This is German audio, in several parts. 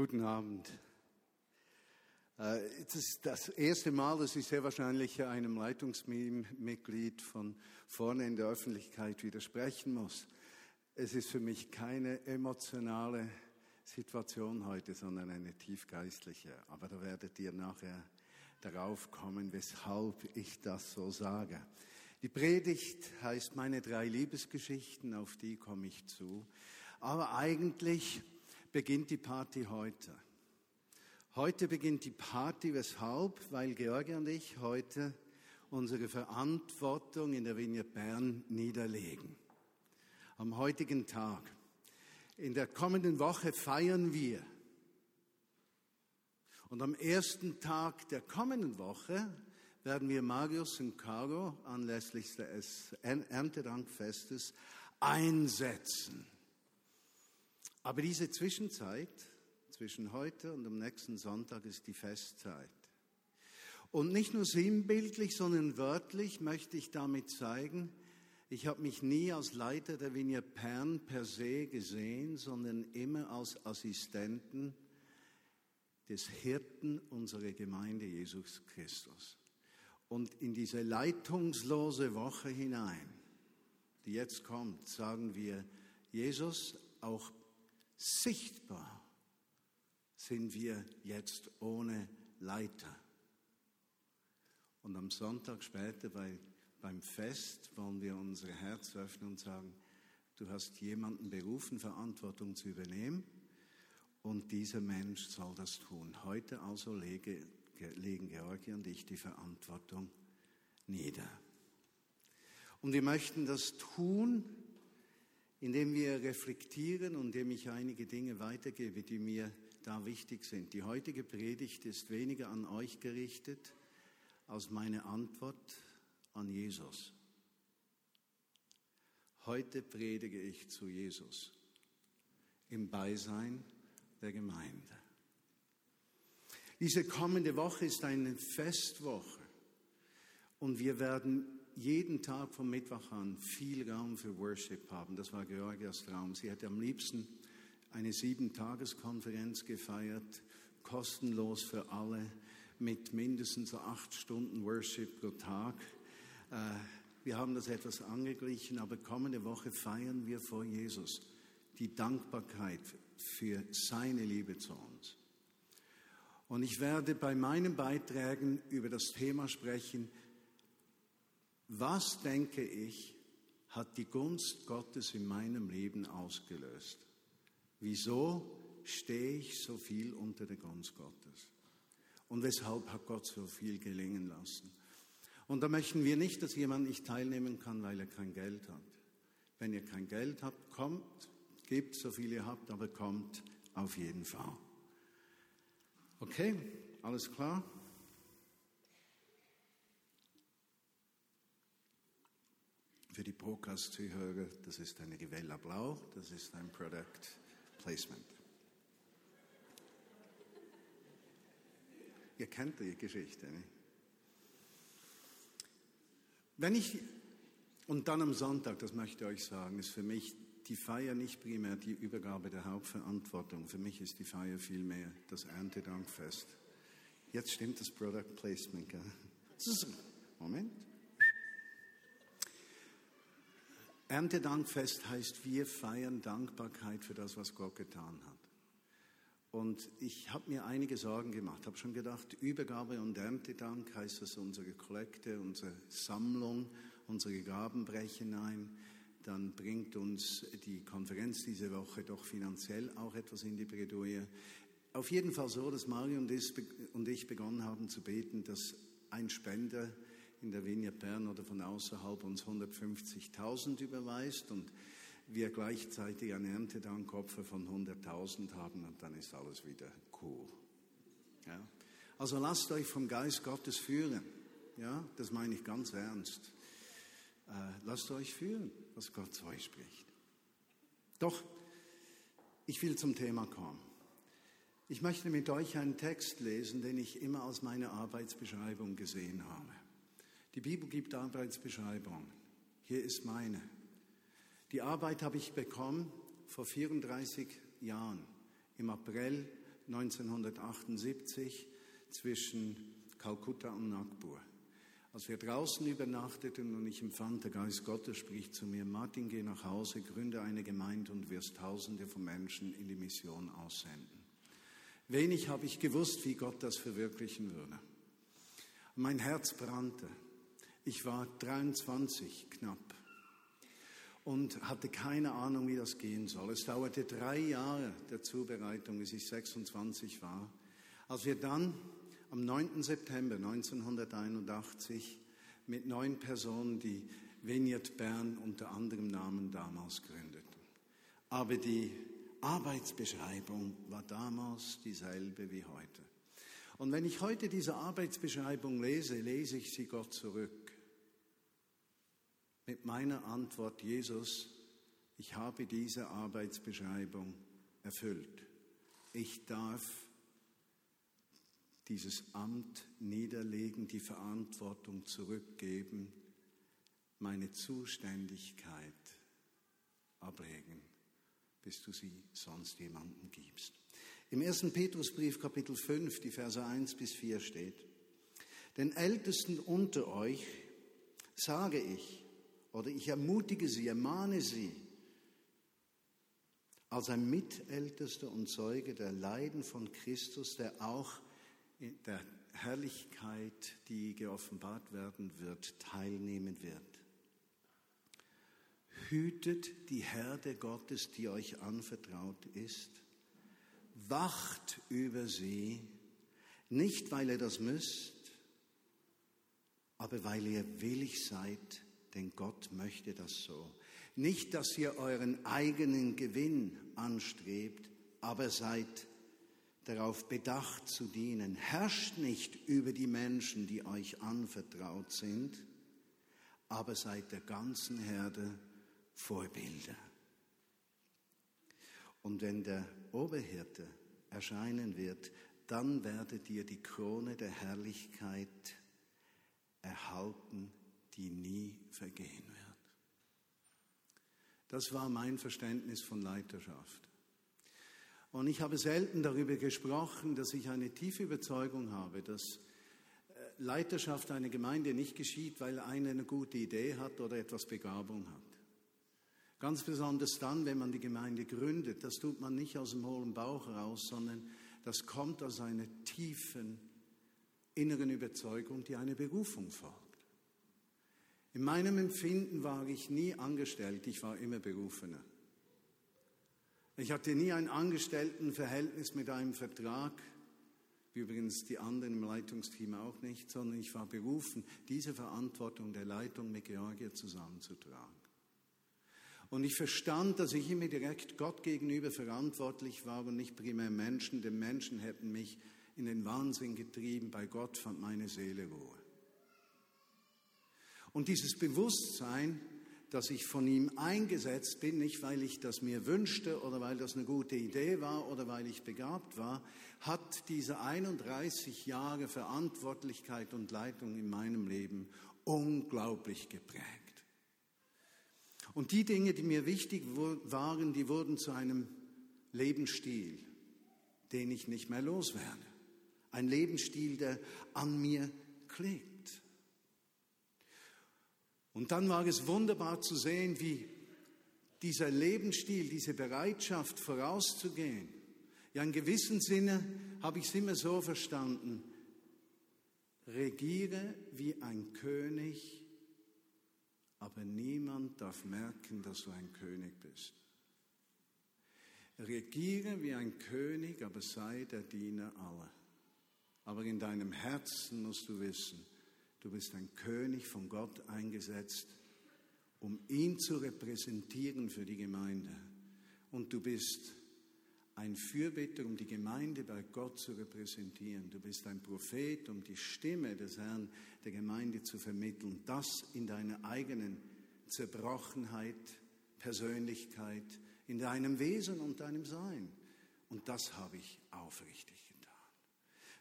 Guten Abend. Äh, es ist das erste Mal, dass ich sehr wahrscheinlich einem Leitungsmitglied von vorne in der Öffentlichkeit widersprechen muss. Es ist für mich keine emotionale Situation heute, sondern eine tiefgeistliche. Aber da werdet ihr nachher darauf kommen, weshalb ich das so sage. Die Predigt heißt meine drei Liebesgeschichten, auf die komme ich zu. Aber eigentlich beginnt die Party heute. Heute beginnt die Party, weshalb? Weil Georgia und ich heute unsere Verantwortung in der Vignette Bern niederlegen. Am heutigen Tag. In der kommenden Woche feiern wir. Und am ersten Tag der kommenden Woche werden wir Marius und Caro anlässlich des Erntedankfestes einsetzen. Aber diese Zwischenzeit zwischen heute und dem nächsten Sonntag ist die Festzeit. Und nicht nur sinnbildlich, sondern wörtlich möchte ich damit zeigen, ich habe mich nie als Leiter der Vinia Pern per se gesehen, sondern immer als Assistenten des Hirten unserer Gemeinde Jesus Christus. Und in diese leitungslose Woche hinein, die jetzt kommt, sagen wir, Jesus, auch Sichtbar sind wir jetzt ohne Leiter. Und am Sonntag später bei, beim Fest wollen wir unser Herz öffnen und sagen, du hast jemanden berufen, Verantwortung zu übernehmen und dieser Mensch soll das tun. Heute also lege, legen Georgi und ich die Verantwortung nieder. Und wir möchten das tun, indem wir reflektieren und indem ich einige Dinge weitergebe, die mir da wichtig sind. Die heutige Predigt ist weniger an euch gerichtet als meine Antwort an Jesus. Heute predige ich zu Jesus im Beisein der Gemeinde. Diese kommende Woche ist eine Festwoche und wir werden jeden Tag vom Mittwoch an viel Raum für Worship haben. Das war Georgias Traum. Sie hätte am liebsten eine Sieben-Tages-Konferenz gefeiert, kostenlos für alle, mit mindestens acht Stunden Worship pro Tag. Äh, wir haben das etwas angeglichen, aber kommende Woche feiern wir vor Jesus die Dankbarkeit für seine Liebe zu uns. Und ich werde bei meinen Beiträgen über das Thema sprechen, was, denke ich, hat die Gunst Gottes in meinem Leben ausgelöst? Wieso stehe ich so viel unter der Gunst Gottes? Und weshalb hat Gott so viel gelingen lassen? Und da möchten wir nicht, dass jemand nicht teilnehmen kann, weil er kein Geld hat. Wenn ihr kein Geld habt, kommt, gebt so viel ihr habt, aber kommt auf jeden Fall. Okay, alles klar? Für die Podcast-Zuhörer, das ist eine Rivella Blau, das ist ein Product Placement. Ihr kennt die Geschichte. Ne? Wenn ich, und dann am Sonntag, das möchte ich euch sagen, ist für mich die Feier nicht primär die Übergabe der Hauptverantwortung. Für mich ist die Feier vielmehr das Erntedankfest. Jetzt stimmt das Product Placement. Gell? Moment. Erntedankfest heißt, wir feiern Dankbarkeit für das, was Gott getan hat. Und ich habe mir einige Sorgen gemacht, habe schon gedacht, Übergabe und Erntedank heißt das unsere Kollekte, unsere Sammlung, unsere Gaben brechen ein. Dann bringt uns die Konferenz diese Woche doch finanziell auch etwas in die Bredouille. Auf jeden Fall so, dass Mario und ich begonnen haben zu beten, dass ein Spender in der Vinia Bern oder von außerhalb uns 150.000 überweist und wir gleichzeitig ein Erntedankopfer von 100.000 haben und dann ist alles wieder cool. Ja? Also lasst euch vom Geist Gottes führen. Ja, das meine ich ganz ernst. Äh, lasst euch führen, was Gott zu euch spricht. Doch, ich will zum Thema kommen. Ich möchte mit euch einen Text lesen, den ich immer als meine Arbeitsbeschreibung gesehen habe. Die Bibel gibt Arbeitsbeschreibungen. Hier ist meine. Die Arbeit habe ich bekommen vor 34 Jahren, im April 1978 zwischen Kalkutta und Nagpur. Als wir draußen übernachteten und ich empfand, der Geist Gottes spricht zu mir, Martin, geh nach Hause, gründe eine Gemeinde und wirst Tausende von Menschen in die Mission aussenden. Wenig habe ich gewusst, wie Gott das verwirklichen würde. Mein Herz brannte. Ich war 23 knapp und hatte keine Ahnung, wie das gehen soll. Es dauerte drei Jahre der Zubereitung, bis ich 26 war. Als wir dann am 9. September 1981 mit neun Personen die Vineyard Bern unter anderem Namen damals gründeten. Aber die Arbeitsbeschreibung war damals dieselbe wie heute. Und wenn ich heute diese Arbeitsbeschreibung lese, lese ich sie Gott zurück. Mit meiner Antwort, Jesus, ich habe diese Arbeitsbeschreibung erfüllt. Ich darf dieses Amt niederlegen, die Verantwortung zurückgeben, meine Zuständigkeit ablegen, bis du sie sonst jemandem gibst. Im 1. Petrusbrief Kapitel 5, die Verse 1 bis 4 steht, den Ältesten unter euch sage ich, oder ich ermutige sie, ermahne sie, als ein Mitältester und Zeuge der Leiden von Christus, der auch der Herrlichkeit, die geoffenbart werden wird, teilnehmen wird. Hütet die Herde Gottes, die euch anvertraut ist. Wacht über sie, nicht weil ihr das müsst, aber weil ihr willig seid, denn Gott möchte das so. Nicht, dass ihr euren eigenen Gewinn anstrebt, aber seid darauf bedacht zu dienen. Herrscht nicht über die Menschen, die euch anvertraut sind, aber seid der ganzen Herde Vorbilder. Und wenn der Oberhirte erscheinen wird, dann werdet ihr die Krone der Herrlichkeit erhalten, die nie vergehen wird. Das war mein Verständnis von Leiterschaft. Und ich habe selten darüber gesprochen, dass ich eine tiefe Überzeugung habe, dass äh, Leiterschaft einer Gemeinde nicht geschieht, weil einer eine gute Idee hat oder etwas Begabung hat. Ganz besonders dann, wenn man die Gemeinde gründet. Das tut man nicht aus dem hohlen Bauch heraus, sondern das kommt aus einer tiefen inneren Überzeugung, die eine Berufung folgt. In meinem Empfinden war ich nie angestellt, ich war immer Berufener. Ich hatte nie ein Angestelltenverhältnis mit einem Vertrag, wie übrigens die anderen im Leitungsteam auch nicht, sondern ich war berufen, diese Verantwortung der Leitung mit Georgia zusammenzutragen. Und ich verstand, dass ich immer direkt Gott gegenüber verantwortlich war und nicht primär Menschen, denn Menschen hätten mich in den Wahnsinn getrieben. Bei Gott fand meine Seele Ruhe. Und dieses Bewusstsein, dass ich von ihm eingesetzt bin, nicht weil ich das mir wünschte oder weil das eine gute Idee war oder weil ich begabt war, hat diese 31 Jahre Verantwortlichkeit und Leitung in meinem Leben unglaublich geprägt. Und die Dinge, die mir wichtig waren, die wurden zu einem Lebensstil, den ich nicht mehr loswerde. Ein Lebensstil, der an mir klebt. Und dann war es wunderbar zu sehen, wie dieser Lebensstil, diese Bereitschaft vorauszugehen, ja in gewissem Sinne habe ich es immer so verstanden, regiere wie ein König, aber niemand darf merken, dass du ein König bist. Regiere wie ein König, aber sei der Diener aller. Aber in deinem Herzen musst du wissen, Du bist ein König von Gott eingesetzt, um ihn zu repräsentieren für die Gemeinde. Und du bist ein Fürbitter, um die Gemeinde bei Gott zu repräsentieren. Du bist ein Prophet, um die Stimme des Herrn der Gemeinde zu vermitteln. Das in deiner eigenen Zerbrochenheit, Persönlichkeit, in deinem Wesen und deinem Sein. Und das habe ich aufrichtig getan.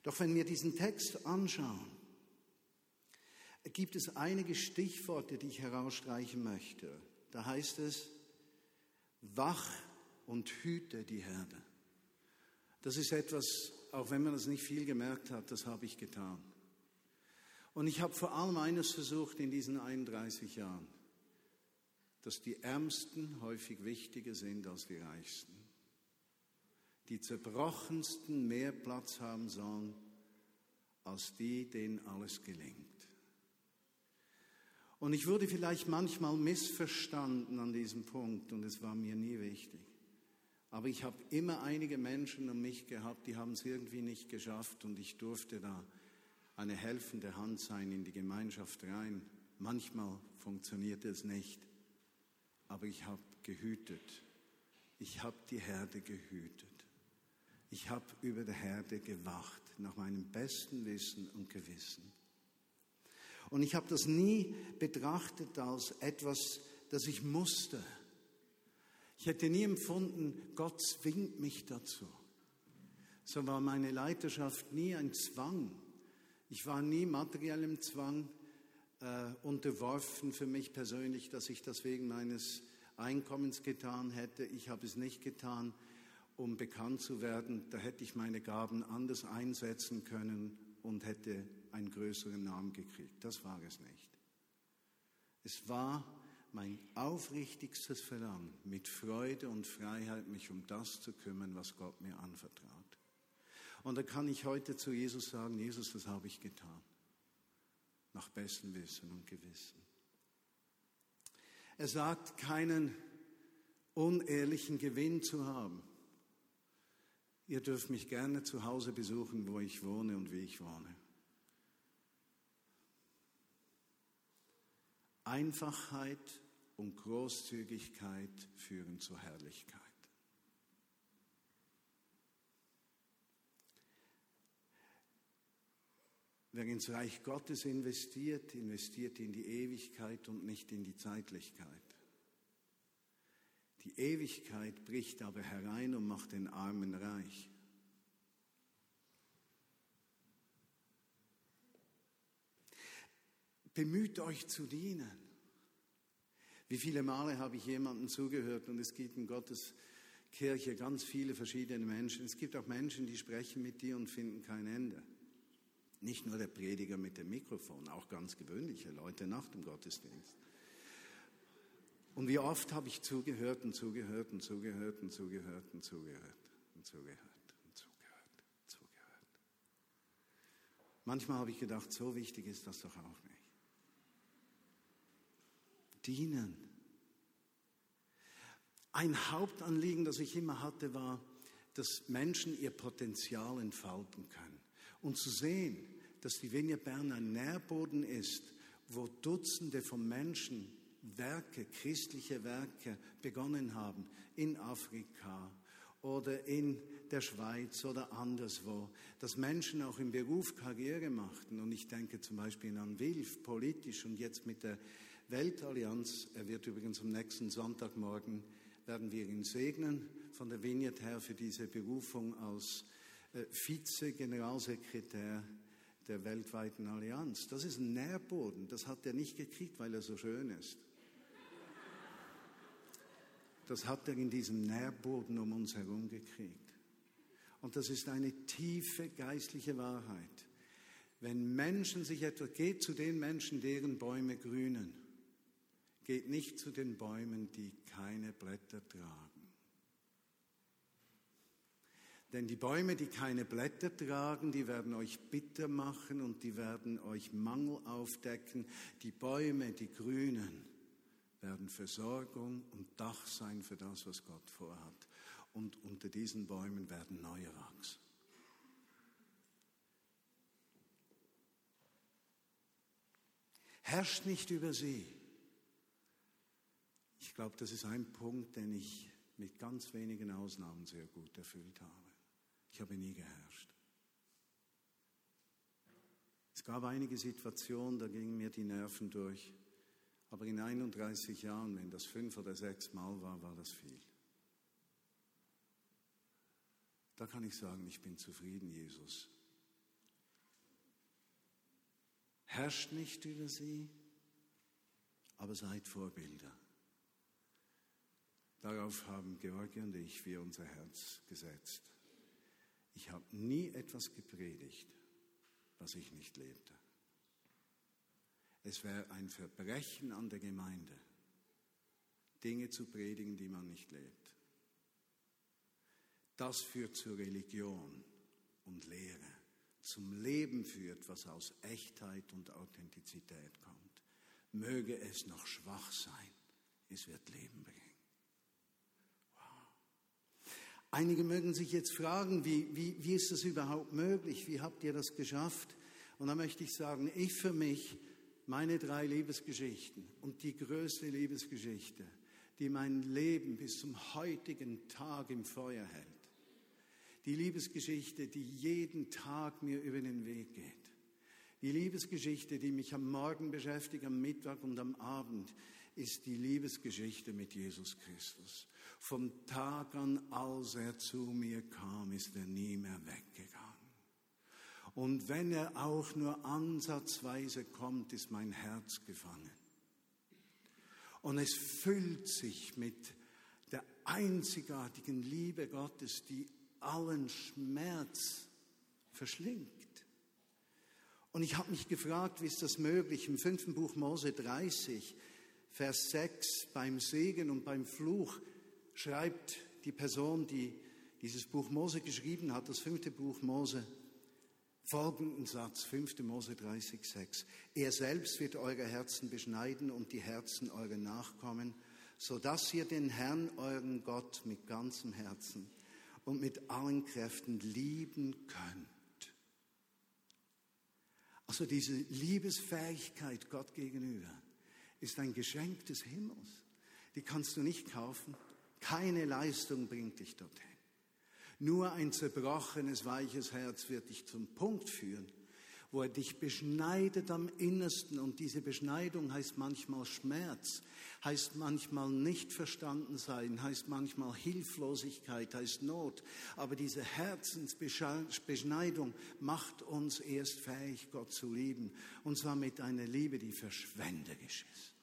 Doch wenn wir diesen Text anschauen, gibt es einige Stichworte, die ich herausstreichen möchte. Da heißt es, wach und hüte die Herde. Das ist etwas, auch wenn man das nicht viel gemerkt hat, das habe ich getan. Und ich habe vor allem eines versucht in diesen 31 Jahren, dass die Ärmsten häufig wichtiger sind als die Reichsten. Die Zerbrochensten mehr Platz haben sollen als die, denen alles gelingt. Und ich wurde vielleicht manchmal missverstanden an diesem Punkt und es war mir nie wichtig. Aber ich habe immer einige Menschen um mich gehabt, die haben es irgendwie nicht geschafft und ich durfte da eine helfende Hand sein in die Gemeinschaft rein. Manchmal funktioniert es nicht, aber ich habe gehütet. Ich habe die Herde gehütet. Ich habe über der Herde gewacht, nach meinem besten Wissen und Gewissen. Und ich habe das nie betrachtet als etwas, das ich musste. Ich hätte nie empfunden, Gott zwingt mich dazu. So war meine Leiterschaft nie ein Zwang. Ich war nie materiellem Zwang äh, unterworfen für mich persönlich, dass ich das wegen meines Einkommens getan hätte. Ich habe es nicht getan, um bekannt zu werden. Da hätte ich meine Gaben anders einsetzen können und hätte einen größeren Namen gekriegt. Das war es nicht. Es war mein aufrichtigstes Verlangen, mit Freude und Freiheit mich um das zu kümmern, was Gott mir anvertraut. Und da kann ich heute zu Jesus sagen, Jesus, das habe ich getan. Nach bestem Wissen und Gewissen. Er sagt, keinen unehrlichen Gewinn zu haben. Ihr dürft mich gerne zu Hause besuchen, wo ich wohne und wie ich wohne. Einfachheit und Großzügigkeit führen zur Herrlichkeit. Wer ins Reich Gottes investiert, investiert in die Ewigkeit und nicht in die Zeitlichkeit. Die Ewigkeit bricht aber herein und macht den Armen reich. Bemüht euch zu dienen. Wie viele Male habe ich jemandem zugehört und es gibt in Gottes Kirche ganz viele verschiedene Menschen. Es gibt auch Menschen, die sprechen mit dir und finden kein Ende. Nicht nur der Prediger mit dem Mikrofon, auch ganz gewöhnliche Leute nach dem Gottesdienst. Und wie oft habe ich zugehört und zugehört und zugehört und zugehört und zugehört und zugehört und zugehört, zugehört. Manchmal habe ich gedacht, so wichtig ist das doch auch nicht dienen. Ein Hauptanliegen, das ich immer hatte, war, dass Menschen ihr Potenzial entfalten können. Und zu sehen, dass die Vineyard Bern ein Nährboden ist, wo Dutzende von Menschen Werke, christliche Werke begonnen haben in Afrika oder in der Schweiz oder anderswo, dass Menschen auch im Beruf Karriere machten. Und ich denke zum Beispiel an Wilf, politisch und jetzt mit der Weltallianz. Er wird übrigens am nächsten Sonntagmorgen, werden wir ihn segnen von der Vineyard her für diese Berufung als äh, Vize-Generalsekretär der weltweiten Allianz. Das ist ein Nährboden. Das hat er nicht gekriegt, weil er so schön ist. Das hat er in diesem Nährboden um uns herum gekriegt. Und das ist eine tiefe geistliche Wahrheit. Wenn Menschen sich etwa, geht zu den Menschen, deren Bäume grünen. Geht nicht zu den Bäumen, die keine Blätter tragen. Denn die Bäume, die keine Blätter tragen, die werden euch bitter machen und die werden euch Mangel aufdecken. Die Bäume, die grünen, werden Versorgung und Dach sein für das, was Gott vorhat. Und unter diesen Bäumen werden neue wachsen. Herrscht nicht über sie. Ich glaube, das ist ein Punkt, den ich mit ganz wenigen Ausnahmen sehr gut erfüllt habe. Ich habe nie geherrscht. Es gab einige Situationen, da gingen mir die Nerven durch. Aber in 31 Jahren, wenn das fünf oder sechs Mal war, war das viel. Da kann ich sagen, ich bin zufrieden, Jesus. Herrscht nicht über sie, aber seid Vorbilder. Darauf haben Georgi und ich wir unser Herz gesetzt. ich habe nie etwas gepredigt, was ich nicht lebte. Es wäre ein Verbrechen an der Gemeinde, Dinge zu predigen, die man nicht lebt. Das führt zur Religion und Lehre, zum Leben führt, was aus Echtheit und Authentizität kommt. Möge es noch schwach sein, es wird Leben bringen. Einige mögen sich jetzt fragen, wie, wie, wie ist das überhaupt möglich? Wie habt ihr das geschafft? Und da möchte ich sagen, ich für mich, meine drei Liebesgeschichten und die größte Liebesgeschichte, die mein Leben bis zum heutigen Tag im Feuer hält. Die Liebesgeschichte, die jeden Tag mir über den Weg geht. Die Liebesgeschichte, die mich am Morgen beschäftigt, am Mittag und am Abend, ist die Liebesgeschichte mit Jesus Christus. Vom Tag an, als er zu mir kam, ist er nie mehr weggegangen. Und wenn er auch nur ansatzweise kommt, ist mein Herz gefangen. Und es füllt sich mit der einzigartigen Liebe Gottes, die allen Schmerz verschlingt. Und ich habe mich gefragt, wie ist das möglich? Im fünften Buch Mose 30, Vers 6, beim Segen und beim Fluch schreibt die Person, die dieses Buch Mose geschrieben hat, das fünfte Buch Mose, folgenden Satz, 5. Mose 30, 6. Er selbst wird eure Herzen beschneiden und die Herzen eurer Nachkommen, so dass ihr den Herrn, euren Gott, mit ganzem Herzen und mit allen Kräften lieben könnt. Also diese Liebesfähigkeit Gott gegenüber ist ein Geschenk des Himmels. Die kannst du nicht kaufen. Keine Leistung bringt dich dorthin. Nur ein zerbrochenes, weiches Herz wird dich zum Punkt führen, wo er dich beschneidet am Innersten. Und diese Beschneidung heißt manchmal Schmerz, heißt manchmal nicht verstanden sein, heißt manchmal Hilflosigkeit, heißt Not. Aber diese Herzensbeschneidung macht uns erst fähig, Gott zu lieben. Und zwar mit einer Liebe, die verschwenderisch ist.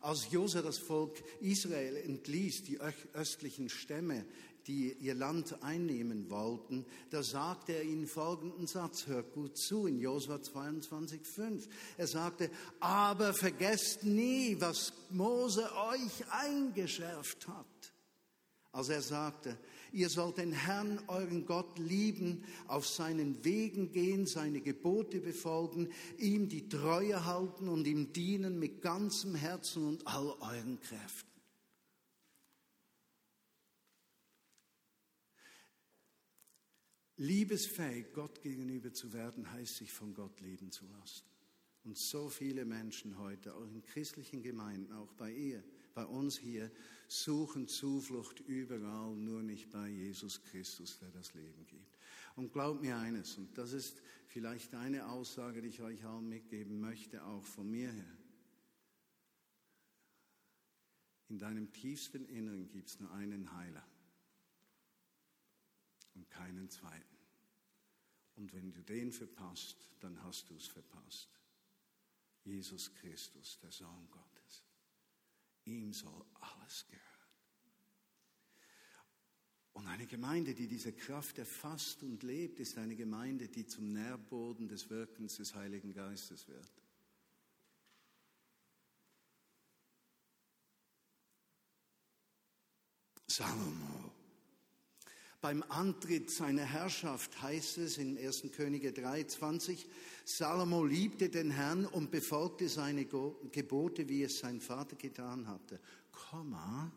Als Josef das Volk Israel entließ, die östlichen Stämme, die ihr Land einnehmen wollten, da sagte er ihnen folgenden Satz, hört gut zu, in Josua 22,5. Er sagte, aber vergesst nie, was Mose euch eingeschärft hat. Als er sagte, Ihr sollt den Herrn, euren Gott, lieben, auf seinen Wegen gehen, seine Gebote befolgen, ihm die Treue halten und ihm dienen mit ganzem Herzen und all euren Kräften. Liebesfähig Gott gegenüber zu werden, heißt sich von Gott lieben zu lassen. Und so viele Menschen heute, auch in christlichen Gemeinden, auch bei ihr, bei uns hier, suchen Zuflucht überall, nur nicht bei Jesus Christus, der das Leben gibt. Und glaubt mir eines, und das ist vielleicht eine Aussage, die ich euch allen mitgeben möchte, auch von mir her. In deinem tiefsten Inneren gibt es nur einen Heiler und keinen zweiten. Und wenn du den verpasst, dann hast du es verpasst. Jesus Christus, der Sohn Gottes. Ihm soll alles gehören. Und eine Gemeinde, die diese Kraft erfasst und lebt, ist eine Gemeinde, die zum Nährboden des Wirkens des Heiligen Geistes wird. Salomo. Beim Antritt seiner Herrschaft heißt es in 1. Könige 3,20, Salomo liebte den Herrn und befolgte seine Gebote, wie es sein Vater getan hatte. Komma,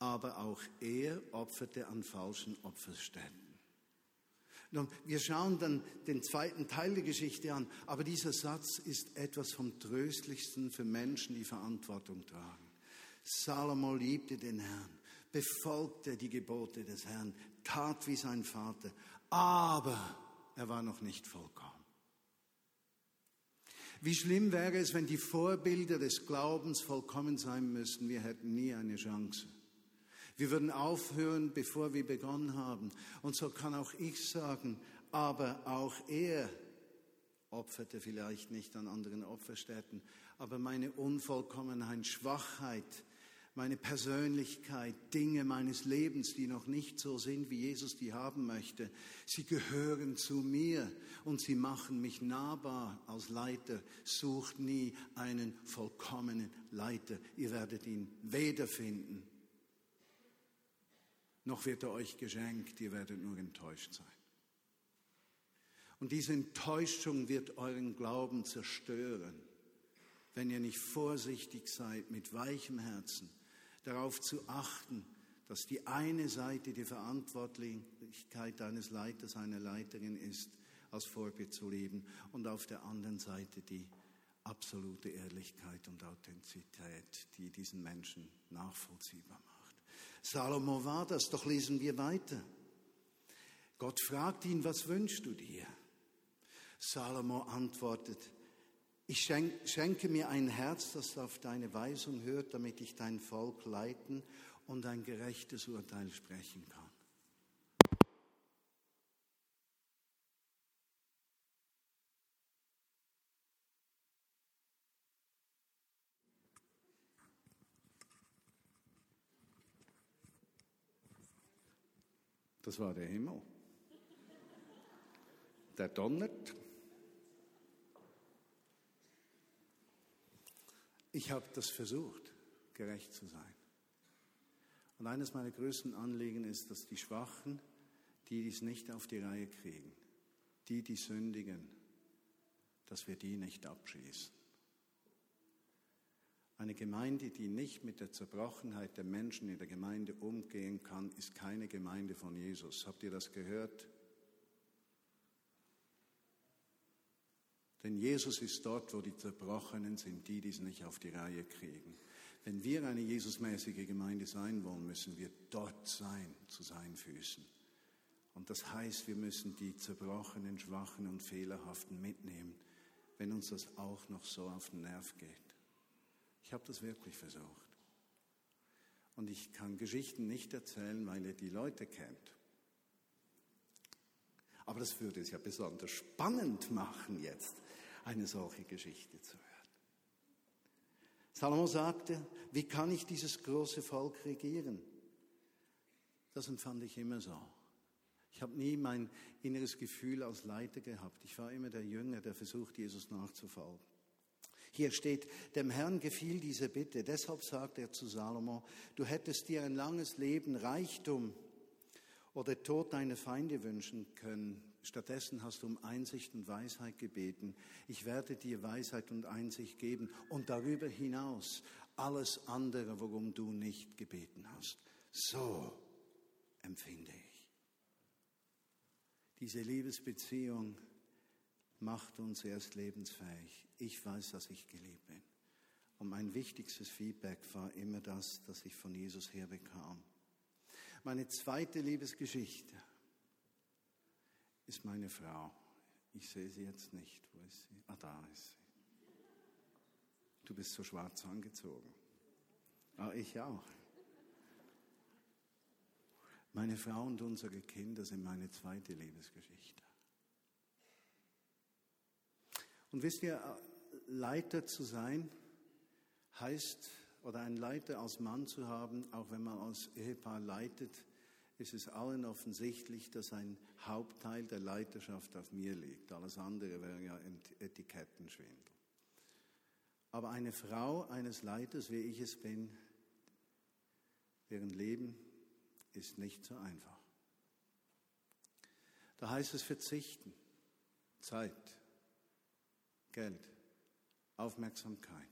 aber auch er opferte an falschen Opferstätten. Nun, wir schauen dann den zweiten Teil der Geschichte an, aber dieser Satz ist etwas vom Tröstlichsten für Menschen, die Verantwortung tragen. Salomo liebte den Herrn, befolgte die Gebote des Herrn, tat wie sein Vater, aber er war noch nicht vollkommen. Wie schlimm wäre es, wenn die Vorbilder des Glaubens vollkommen sein müssten, wir hätten nie eine Chance. Wir würden aufhören, bevor wir begonnen haben. Und so kann auch ich sagen, aber auch er opferte vielleicht nicht an anderen Opferstätten, aber meine Unvollkommenheit, Schwachheit, meine Persönlichkeit, Dinge meines Lebens, die noch nicht so sind, wie Jesus die haben möchte. Sie gehören zu mir und sie machen mich nahbar als Leiter. Sucht nie einen vollkommenen Leiter. Ihr werdet ihn weder finden, noch wird er euch geschenkt. Ihr werdet nur enttäuscht sein. Und diese Enttäuschung wird euren Glauben zerstören, wenn ihr nicht vorsichtig seid, mit weichem Herzen darauf zu achten, dass die eine Seite die Verantwortlichkeit eines Leiters, einer Leiterin ist, als Vorbild zu leben und auf der anderen Seite die absolute Ehrlichkeit und Authentizität, die diesen Menschen nachvollziehbar macht. Salomo war das, doch lesen wir weiter. Gott fragt ihn, was wünschst du dir? Salomo antwortet, ich schenke mir ein Herz, das auf deine Weisung hört, damit ich dein Volk leiten und ein gerechtes Urteil sprechen kann. Das war der Himmel. Der donnert. Ich habe das versucht, gerecht zu sein. Und eines meiner größten Anliegen ist, dass die Schwachen, die dies nicht auf die Reihe kriegen, die, die sündigen, dass wir die nicht abschießen. Eine Gemeinde, die nicht mit der Zerbrochenheit der Menschen in der Gemeinde umgehen kann, ist keine Gemeinde von Jesus. Habt ihr das gehört? Denn Jesus ist dort, wo die Zerbrochenen sind, die, die es nicht auf die Reihe kriegen. Wenn wir eine Jesusmäßige Gemeinde sein wollen, müssen wir dort sein, zu seinen Füßen. Und das heißt, wir müssen die Zerbrochenen, Schwachen und Fehlerhaften mitnehmen, wenn uns das auch noch so auf den Nerv geht. Ich habe das wirklich versucht. Und ich kann Geschichten nicht erzählen, weil ihr die Leute kennt. Aber das würde es ja besonders spannend machen jetzt eine solche Geschichte zu hören. Salomo sagte, wie kann ich dieses große Volk regieren? Das empfand ich immer so. Ich habe nie mein inneres Gefühl als Leiter gehabt. Ich war immer der Jünger, der versucht, Jesus nachzufolgen. Hier steht, dem Herrn gefiel diese Bitte. Deshalb sagt er zu Salomo, du hättest dir ein langes Leben, Reichtum oder Tod deiner Feinde wünschen können. Stattdessen hast du um Einsicht und Weisheit gebeten. Ich werde dir Weisheit und Einsicht geben und darüber hinaus alles andere, worum du nicht gebeten hast. So empfinde ich. Diese Liebesbeziehung macht uns erst lebensfähig. Ich weiß, dass ich geliebt bin. Und mein wichtigstes Feedback war immer das, das ich von Jesus herbekam. Meine zweite Liebesgeschichte ist meine Frau. Ich sehe sie jetzt nicht. Wo ist sie? Ah, da ist sie. Du bist so schwarz angezogen. Ah, ich auch. Meine Frau und unsere Kinder sind meine zweite Liebesgeschichte. Und wisst ihr, Leiter zu sein heißt, oder ein Leiter als Mann zu haben, auch wenn man als Ehepaar leitet, ist es allen offensichtlich, dass ein Hauptteil der Leiterschaft auf mir liegt. Alles andere wäre ja Etikettenschwindel. Aber eine Frau eines Leiters, wie ich es bin, deren Leben ist nicht so einfach. Da heißt es verzichten, Zeit, Geld, Aufmerksamkeit,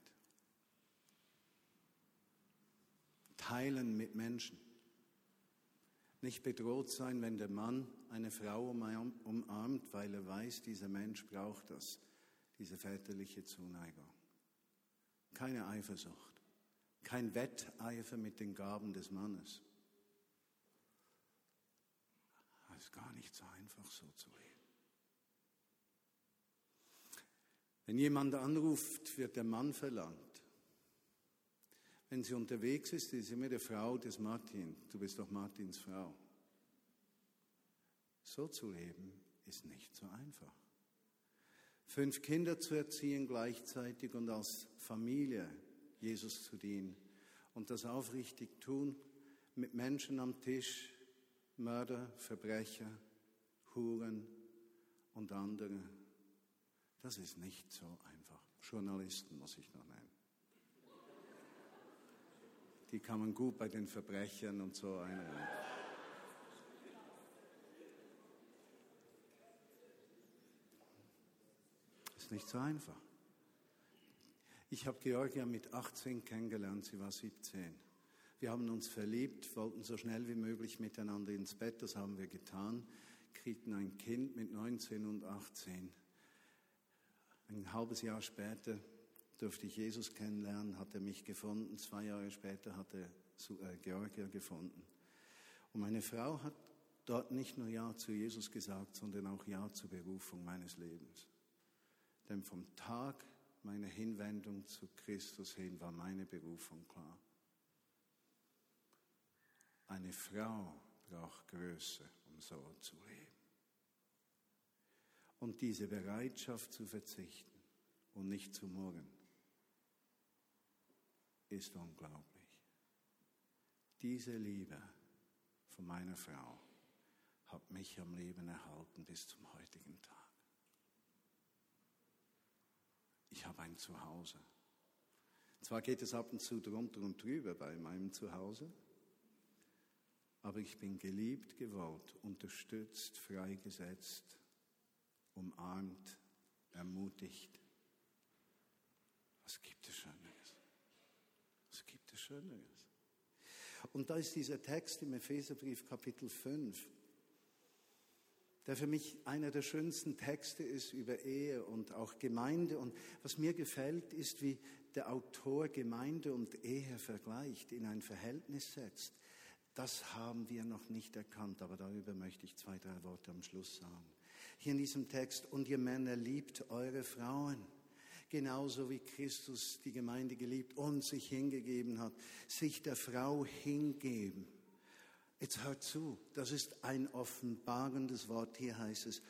teilen mit Menschen nicht bedroht sein, wenn der Mann eine Frau umarmt, weil er weiß, dieser Mensch braucht das, diese väterliche Zuneigung. Keine Eifersucht, kein Wetteifer mit den Gaben des Mannes. Es ist gar nicht so einfach, so zu leben. Wenn jemand anruft, wird der Mann verlangt. Wenn sie unterwegs ist, ist sie immer die Frau des Martin. Du bist doch Martins Frau. So zu leben ist nicht so einfach. Fünf Kinder zu erziehen gleichzeitig und als Familie Jesus zu dienen und das aufrichtig tun mit Menschen am Tisch, Mörder, Verbrecher, Huren und andere. Das ist nicht so einfach. Journalisten muss ich noch nennen. Die kann man gut bei den Verbrechern und so einreihen. Ist nicht so einfach. Ich habe Georgia mit 18 kennengelernt, sie war 17. Wir haben uns verliebt, wollten so schnell wie möglich miteinander ins Bett, das haben wir getan, kriegten ein Kind mit 19 und 18. Ein halbes Jahr später durfte ich Jesus kennenlernen, hat er mich gefunden. Zwei Jahre später hat er äh, Georgia gefunden. Und meine Frau hat dort nicht nur Ja zu Jesus gesagt, sondern auch Ja zur Berufung meines Lebens. Denn vom Tag meiner Hinwendung zu Christus hin war meine Berufung klar. Eine Frau braucht Größe, um so zu leben. Und diese Bereitschaft zu verzichten und nicht zu murren, ist unglaublich. Diese Liebe von meiner Frau hat mich am Leben erhalten bis zum heutigen Tag. Ich habe ein Zuhause. Zwar geht es ab und zu drunter und drüber bei meinem Zuhause, aber ich bin geliebt, gewollt, unterstützt, freigesetzt umarmt, ermutigt. Was gibt es Schöneres? Schöneres? Und da ist dieser Text im Epheserbrief Kapitel 5, der für mich einer der schönsten Texte ist über Ehe und auch Gemeinde. Und was mir gefällt, ist, wie der Autor Gemeinde und Ehe vergleicht, in ein Verhältnis setzt. Das haben wir noch nicht erkannt, aber darüber möchte ich zwei, drei Worte am Schluss sagen hier in diesem Text, und ihr Männer liebt eure Frauen, genauso wie Christus die Gemeinde geliebt und sich hingegeben hat, sich der Frau hingeben. Jetzt hört zu, das ist ein offenbarendes Wort. Hier heißt es,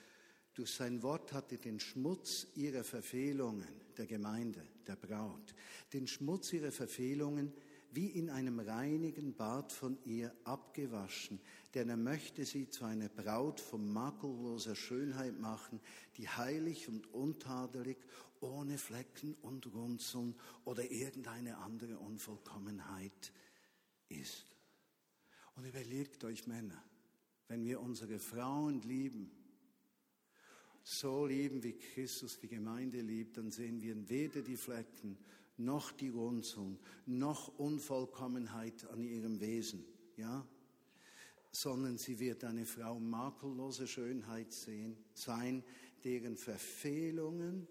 durch sein Wort hatte den Schmutz ihrer Verfehlungen, der Gemeinde, der Braut, den Schmutz ihrer Verfehlungen wie in einem reinigen Bad von ihr abgewaschen, denn er möchte sie zu einer Braut von makelloser Schönheit machen, die heilig und untadelig, ohne Flecken und Runzeln oder irgendeine andere Unvollkommenheit ist. Und überlegt euch Männer, wenn wir unsere Frauen lieben, so lieben, wie Christus die Gemeinde liebt, dann sehen wir weder die Flecken noch die Runzeln, noch Unvollkommenheit an ihrem Wesen, ja? Sondern sie wird eine Frau makellose Schönheit sehen, sein, deren Verfehlungen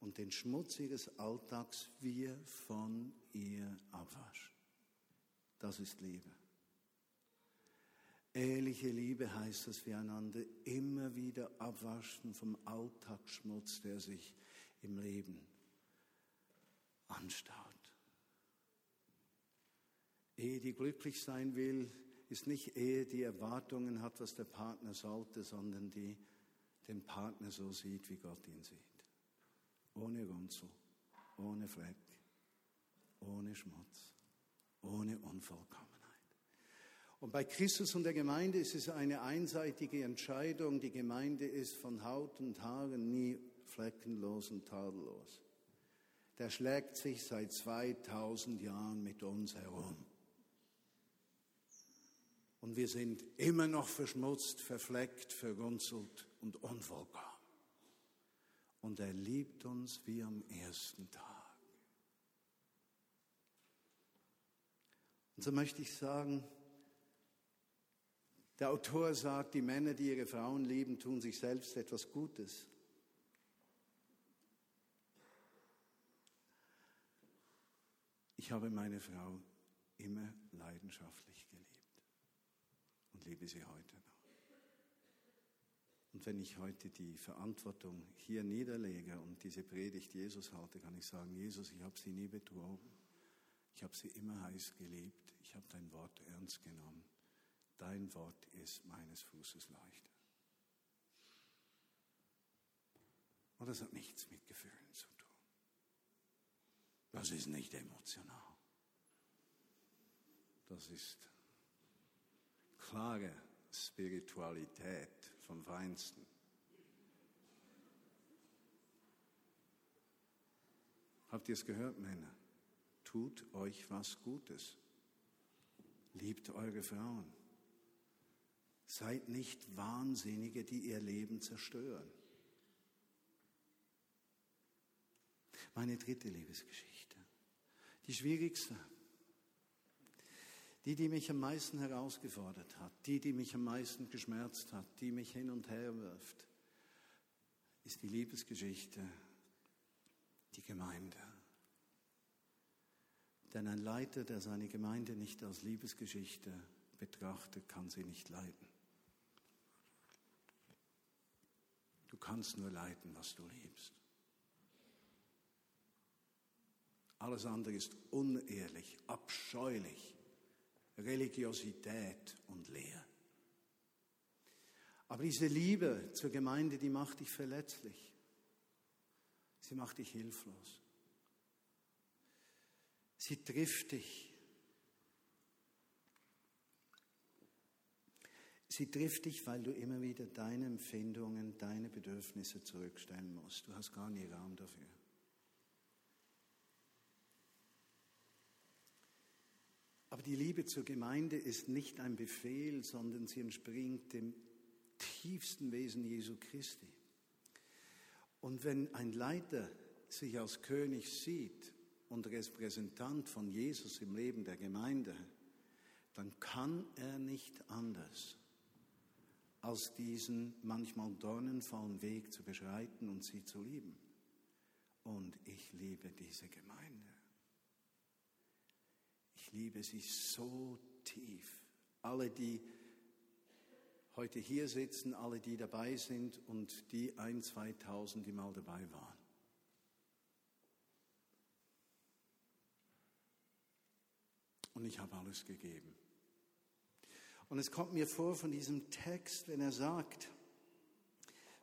und den Schmutz ihres Alltags wir von ihr abwaschen. Das ist Liebe. Ehrliche Liebe heißt, dass wir einander immer wieder abwaschen vom Alltagsschmutz, der sich im Leben anstaut. Ehe, die glücklich sein will, ist nicht Ehe, die Erwartungen hat, was der Partner sollte, sondern die den Partner so sieht, wie Gott ihn sieht. Ohne Runzel, ohne Fleck, ohne Schmutz, ohne Unvollkommenheit. Und bei Christus und der Gemeinde ist es eine einseitige Entscheidung. Die Gemeinde ist von Haut und Haaren nie fleckenlos und tadellos der schlägt sich seit 2000 Jahren mit uns herum. Und wir sind immer noch verschmutzt, verfleckt, verrunzelt und unvollkommen. Und er liebt uns wie am ersten Tag. Und so möchte ich sagen, der Autor sagt, die Männer, die ihre Frauen lieben, tun sich selbst etwas Gutes. Ich habe meine Frau immer leidenschaftlich geliebt und liebe sie heute noch. Und wenn ich heute die Verantwortung hier niederlege und diese Predigt Jesus halte, kann ich sagen, Jesus, ich habe sie nie betrogen. Ich habe sie immer heiß geliebt. Ich habe dein Wort ernst genommen. Dein Wort ist meines Fußes Leuchte. Und das hat nichts mit Gefühlen zu tun. Das ist nicht emotional. Das ist klare Spiritualität vom Feinsten. Habt ihr es gehört, Männer? Tut euch was Gutes. Liebt eure Frauen. Seid nicht Wahnsinnige, die ihr Leben zerstören. Meine dritte Liebesgeschichte. Die schwierigste. Die, die mich am meisten herausgefordert hat, die, die mich am meisten geschmerzt hat, die mich hin und her wirft, ist die Liebesgeschichte, die Gemeinde. Denn ein Leiter, der seine Gemeinde nicht als Liebesgeschichte betrachtet, kann sie nicht leiten. Du kannst nur leiten, was du liebst. Alles andere ist unehrlich, abscheulich, Religiosität und Lehr. Aber diese Liebe zur Gemeinde, die macht dich verletzlich. Sie macht dich hilflos. Sie trifft dich. Sie trifft dich, weil du immer wieder deine Empfindungen, deine Bedürfnisse zurückstellen musst. Du hast gar nie Raum dafür. Aber die Liebe zur Gemeinde ist nicht ein Befehl, sondern sie entspringt dem tiefsten Wesen Jesu Christi. Und wenn ein Leiter sich als König sieht und Repräsentant von Jesus im Leben der Gemeinde, dann kann er nicht anders, als diesen manchmal dornenvollen Weg zu beschreiten und sie zu lieben. Und ich liebe diese Gemeinde. Ich liebe sie so tief. Alle, die heute hier sitzen, alle, die dabei sind und die ein, 2000, die mal dabei waren. Und ich habe alles gegeben. Und es kommt mir vor von diesem Text, wenn er sagt,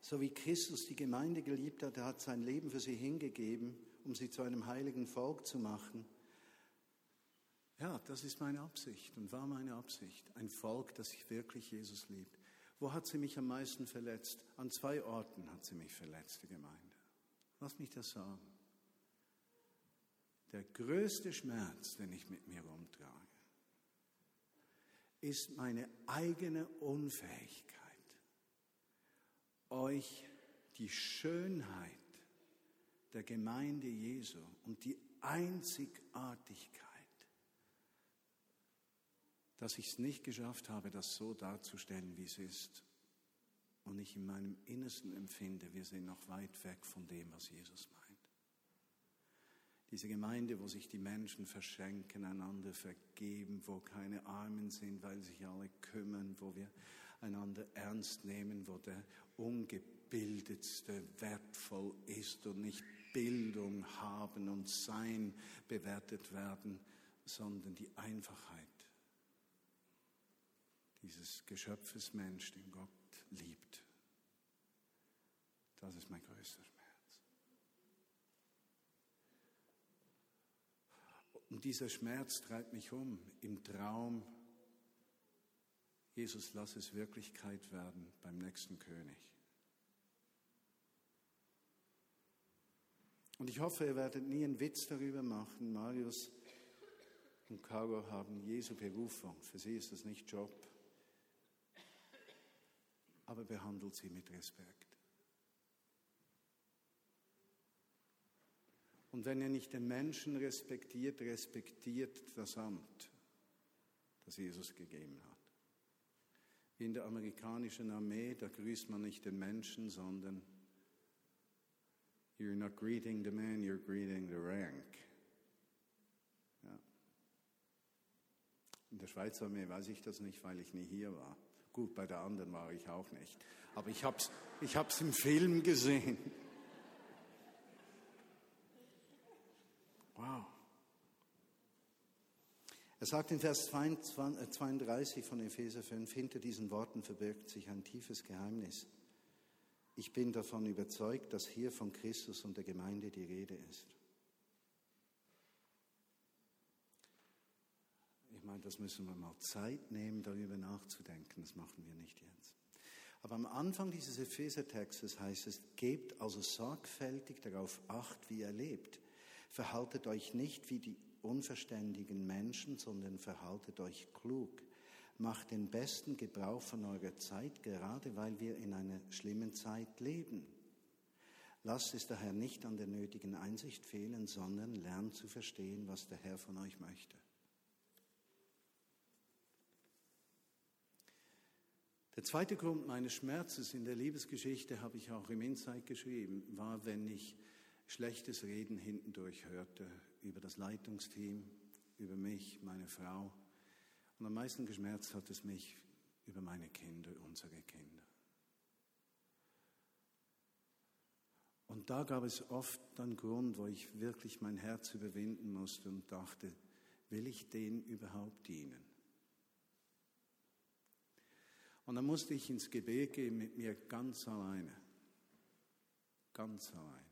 so wie Christus die Gemeinde geliebt hat, er hat sein Leben für sie hingegeben, um sie zu einem heiligen Volk zu machen. Ja, das ist meine Absicht und war meine Absicht. Ein Volk, das sich wirklich Jesus liebt. Wo hat sie mich am meisten verletzt? An zwei Orten hat sie mich verletzt, die Gemeinde. Lass mich das sagen. Der größte Schmerz, den ich mit mir rumtrage, ist meine eigene Unfähigkeit, euch die Schönheit der Gemeinde Jesu und die Einzigartigkeit dass ich es nicht geschafft habe, das so darzustellen, wie es ist. Und ich in meinem Innersten empfinde, wir sind noch weit weg von dem, was Jesus meint. Diese Gemeinde, wo sich die Menschen verschenken, einander vergeben, wo keine Armen sind, weil sich alle kümmern, wo wir einander ernst nehmen, wo der Ungebildetste wertvoll ist und nicht Bildung haben und Sein bewertet werden, sondern die Einfachheit dieses Geschöpfes Mensch, den Gott liebt. Das ist mein größter Schmerz. Und dieser Schmerz treibt mich um im Traum. Jesus, lass es Wirklichkeit werden beim nächsten König. Und ich hoffe, ihr werdet nie einen Witz darüber machen. Marius und Caro haben Jesu Berufung. Für sie ist das nicht Job aber behandelt sie mit Respekt. Und wenn ihr nicht den Menschen respektiert, respektiert das Amt, das Jesus gegeben hat. In der amerikanischen Armee, da grüßt man nicht den Menschen, sondern you're not greeting the man, you're greeting the rank. Ja. In der Schweizer Armee weiß ich das nicht, weil ich nie hier war. Gut, bei der anderen war ich auch nicht. Aber ich habe es ich hab's im Film gesehen. Wow. Er sagt in Vers 32 von Epheser 5, hinter diesen Worten verbirgt sich ein tiefes Geheimnis. Ich bin davon überzeugt, dass hier von Christus und der Gemeinde die Rede ist. Meine, das müssen wir mal Zeit nehmen, darüber nachzudenken. Das machen wir nicht jetzt. Aber am Anfang dieses Epheser-Textes heißt es, gebt also sorgfältig darauf acht, wie ihr lebt. Verhaltet euch nicht wie die unverständigen Menschen, sondern verhaltet euch klug. Macht den besten Gebrauch von eurer Zeit, gerade weil wir in einer schlimmen Zeit leben. Lasst es daher nicht an der nötigen Einsicht fehlen, sondern lernt zu verstehen, was der Herr von euch möchte. Der zweite Grund meines Schmerzes in der Liebesgeschichte habe ich auch im Insight geschrieben, war, wenn ich schlechtes Reden hintendurch hörte über das Leitungsteam, über mich, meine Frau. Und am meisten geschmerzt hat es mich über meine Kinder, unsere Kinder. Und da gab es oft einen Grund, wo ich wirklich mein Herz überwinden musste und dachte, will ich denen überhaupt dienen? Und dann musste ich ins Gebet gehen mit mir ganz alleine. Ganz alleine.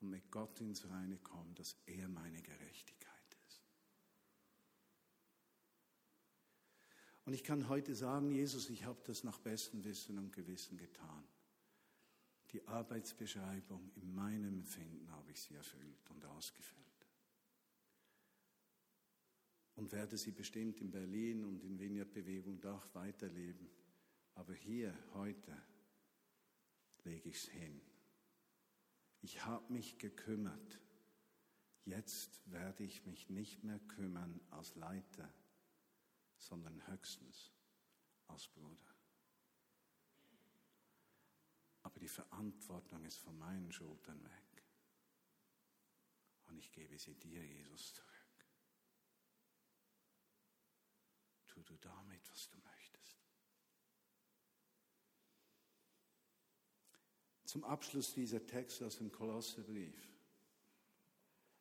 Und mit Gott ins Reine kommen, dass er meine Gerechtigkeit ist. Und ich kann heute sagen, Jesus, ich habe das nach bestem Wissen und Gewissen getan. Die Arbeitsbeschreibung in meinem Empfinden habe ich sie erfüllt und ausgefüllt und werde sie bestimmt in Berlin und in Vineyard-Bewegung Dach weiterleben. Aber hier, heute, lege ich es hin. Ich habe mich gekümmert. Jetzt werde ich mich nicht mehr kümmern als Leiter, sondern höchstens als Bruder. Aber die Verantwortung ist von meinen Schultern weg. Und ich gebe sie dir, Jesus, zurück. tu du damit, was du möchtest. Zum Abschluss dieser Text aus dem Kolosserbrief.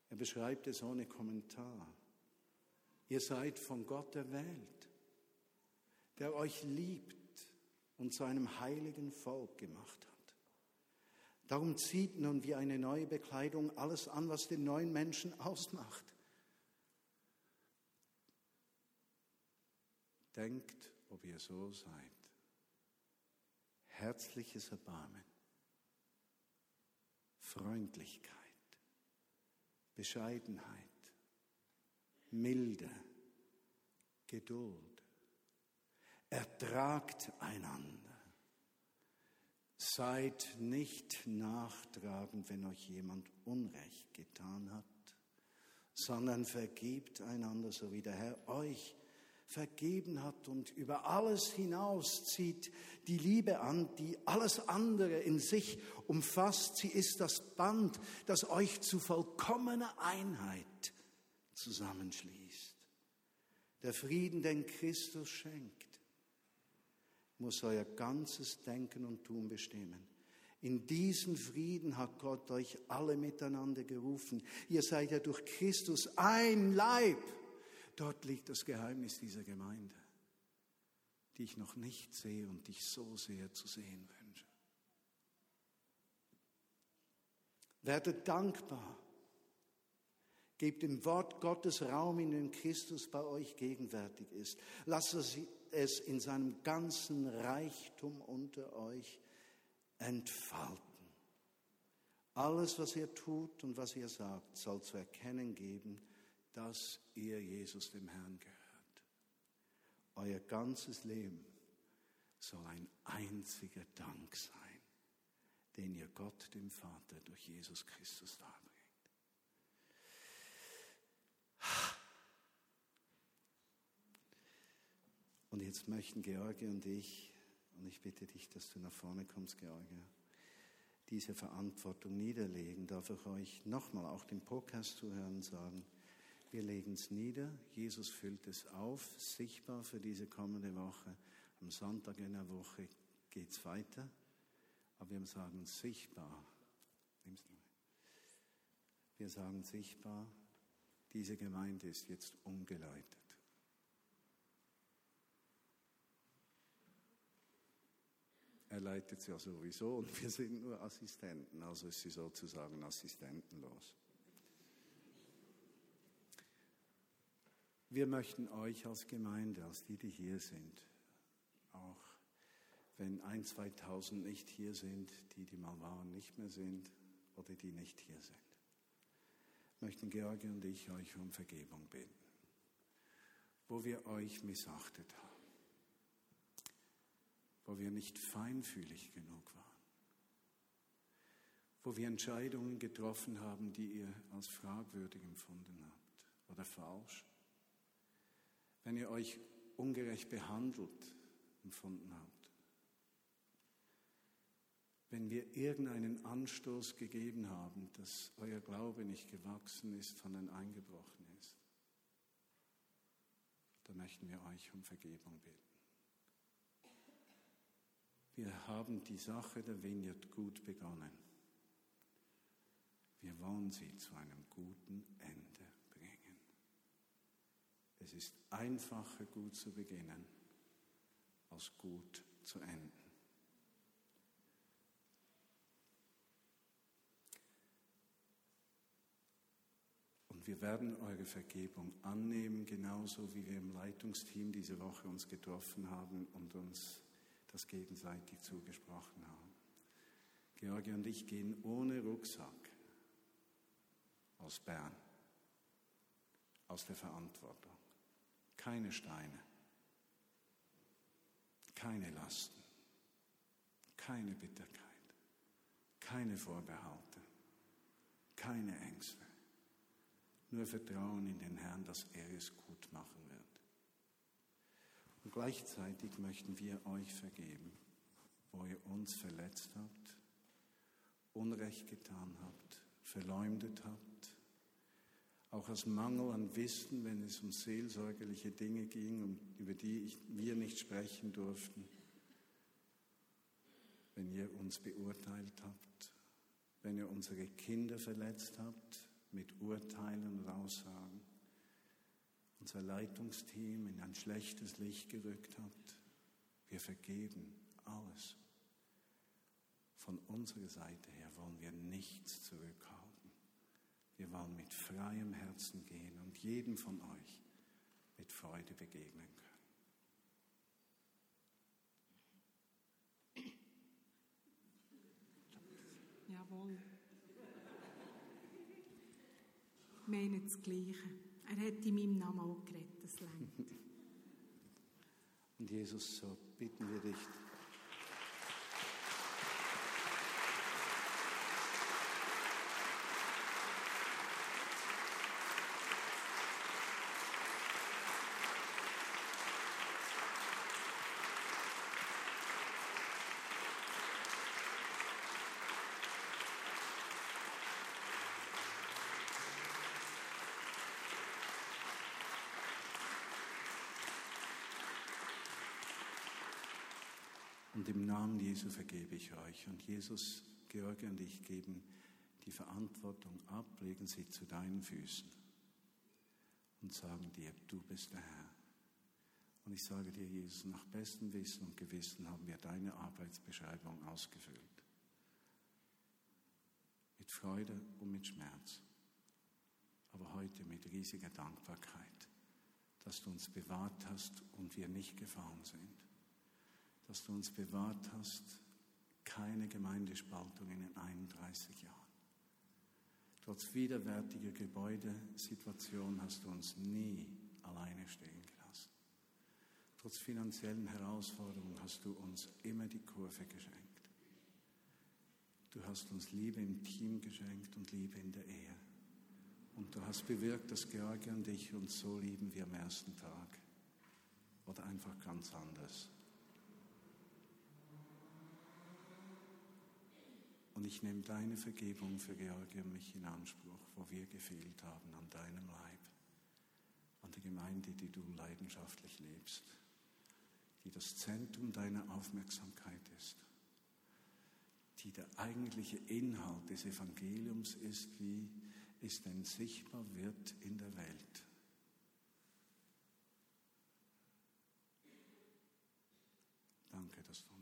Er beschreibt es ohne Kommentar. Ihr seid von Gott erwählt, der euch liebt und zu einem heiligen Volk gemacht hat. Darum zieht nun wie eine neue Bekleidung alles an, was den neuen Menschen ausmacht. Denkt, ob ihr so seid. Herzliches Erbarmen, Freundlichkeit, Bescheidenheit, Milde, Geduld. Ertragt einander. Seid nicht nachtragend, wenn euch jemand Unrecht getan hat, sondern vergebt einander, so wie der Herr euch vergeben hat und über alles hinaus zieht die Liebe an, die alles andere in sich umfasst. Sie ist das Band, das euch zu vollkommener Einheit zusammenschließt. Der Frieden, den Christus schenkt, muss euer ganzes Denken und Tun bestimmen. In diesen Frieden hat Gott euch alle miteinander gerufen. Ihr seid ja durch Christus ein Leib. Dort liegt das Geheimnis dieser Gemeinde, die ich noch nicht sehe und dich so sehr zu sehen wünsche. Werdet dankbar. Gebt dem Wort Gottes Raum, in dem Christus bei euch gegenwärtig ist. Lasst es in seinem ganzen Reichtum unter euch entfalten. Alles, was ihr tut und was ihr sagt, soll zu erkennen geben, dass ihr Jesus dem Herrn gehört. Euer ganzes Leben soll ein einziger Dank sein, den ihr Gott, dem Vater, durch Jesus Christus darbringt. Und jetzt möchten George und ich, und ich bitte dich, dass du nach vorne kommst, George, diese Verantwortung niederlegen. Darf ich euch nochmal auch den Podcast zuhören sagen, wir legen es nieder. Jesus füllt es auf, sichtbar für diese kommende Woche. Am Sonntag in der Woche geht es weiter. Aber wir sagen sichtbar. Wir sagen sichtbar, diese Gemeinde ist jetzt umgeleitet. Er leitet sie ja sowieso und wir sind nur Assistenten, also ist sie sozusagen assistentenlos. Wir möchten euch als Gemeinde, als die, die hier sind, auch wenn ein, 2000 nicht hier sind, die, die mal waren, nicht mehr sind oder die nicht hier sind, möchten Georgi und ich euch um Vergebung bitten, wo wir euch missachtet haben, wo wir nicht feinfühlig genug waren, wo wir Entscheidungen getroffen haben, die ihr als fragwürdig empfunden habt oder falsch, wenn ihr euch ungerecht behandelt empfunden habt wenn wir irgendeinen Anstoß gegeben haben, dass euer Glaube nicht gewachsen ist, sondern eingebrochen ist, dann möchten wir euch um Vergebung bitten. Wir haben die Sache der Vineyard gut begonnen. Wir wollen sie zu einem guten Ende. Es ist einfacher, gut zu beginnen, als gut zu enden. Und wir werden eure Vergebung annehmen, genauso wie wir im Leitungsteam diese Woche uns getroffen haben und uns das gegenseitig zugesprochen haben. Georgi und ich gehen ohne Rucksack aus Bern, aus der Verantwortung. Keine Steine, keine Lasten, keine Bitterkeit, keine Vorbehalte, keine Ängste. Nur Vertrauen in den Herrn, dass er es gut machen wird. Und gleichzeitig möchten wir euch vergeben, wo ihr uns verletzt habt, Unrecht getan habt, verleumdet habt, auch aus Mangel an Wissen, wenn es um seelsorgerliche Dinge ging, über die ich, wir nicht sprechen durften, wenn ihr uns beurteilt habt, wenn ihr unsere Kinder verletzt habt, mit Urteilen und Aussagen unser Leitungsteam in ein schlechtes Licht gerückt habt. Wir vergeben alles. Von unserer Seite her wollen wir nichts zurückhalten. Wir wollen mit freiem Herzen gehen und jedem von euch mit Freude begegnen können. Jawohl meinen das Gleiche. Er hat in meinem Namen auch geredet, das. Und Jesus, so bitten wir dich, Und im Namen Jesu vergebe ich euch. Und Jesus, George und ich geben die Verantwortung ab, legen sie zu deinen Füßen und sagen dir, du bist der Herr. Und ich sage dir, Jesus, nach bestem Wissen und Gewissen haben wir deine Arbeitsbeschreibung ausgefüllt. Mit Freude und mit Schmerz. Aber heute mit riesiger Dankbarkeit, dass du uns bewahrt hast und wir nicht gefahren sind dass du uns bewahrt hast, keine Gemeindespaltung in den 31 Jahren. Trotz widerwärtiger Gebäudesituation hast du uns nie alleine stehen gelassen. Trotz finanziellen Herausforderungen hast du uns immer die Kurve geschenkt. Du hast uns Liebe im Team geschenkt und Liebe in der Ehe. Und du hast bewirkt, dass George und ich uns so lieben wie am ersten Tag. Oder einfach ganz anders. Und ich nehme deine Vergebung für Georgie und mich in Anspruch, wo wir gefehlt haben an deinem Leib, an der Gemeinde, die du leidenschaftlich lebst, die das Zentrum deiner Aufmerksamkeit ist, die der eigentliche Inhalt des Evangeliums ist, wie es denn sichtbar wird in der Welt. Danke, dass du